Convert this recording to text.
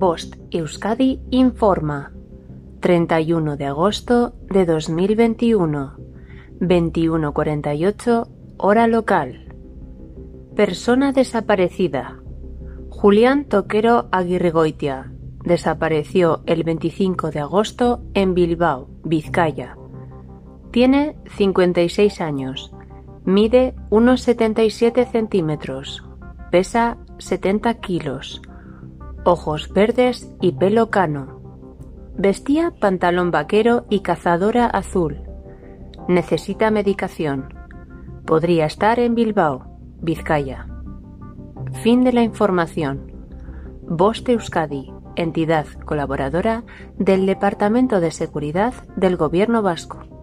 Bost Euskadi informa. 31 de agosto de 2021. 21.48 hora local. Persona desaparecida. Julián Toquero Aguirregoitia. Desapareció el 25 de agosto en Bilbao, Vizcaya. Tiene 56 años. Mide unos 77 centímetros. Pesa 70 kilos. Ojos verdes y pelo cano. Vestía pantalón vaquero y cazadora azul. Necesita medicación. Podría estar en Bilbao, Vizcaya. Fin de la información. Boste Euskadi, entidad colaboradora del Departamento de Seguridad del Gobierno Vasco.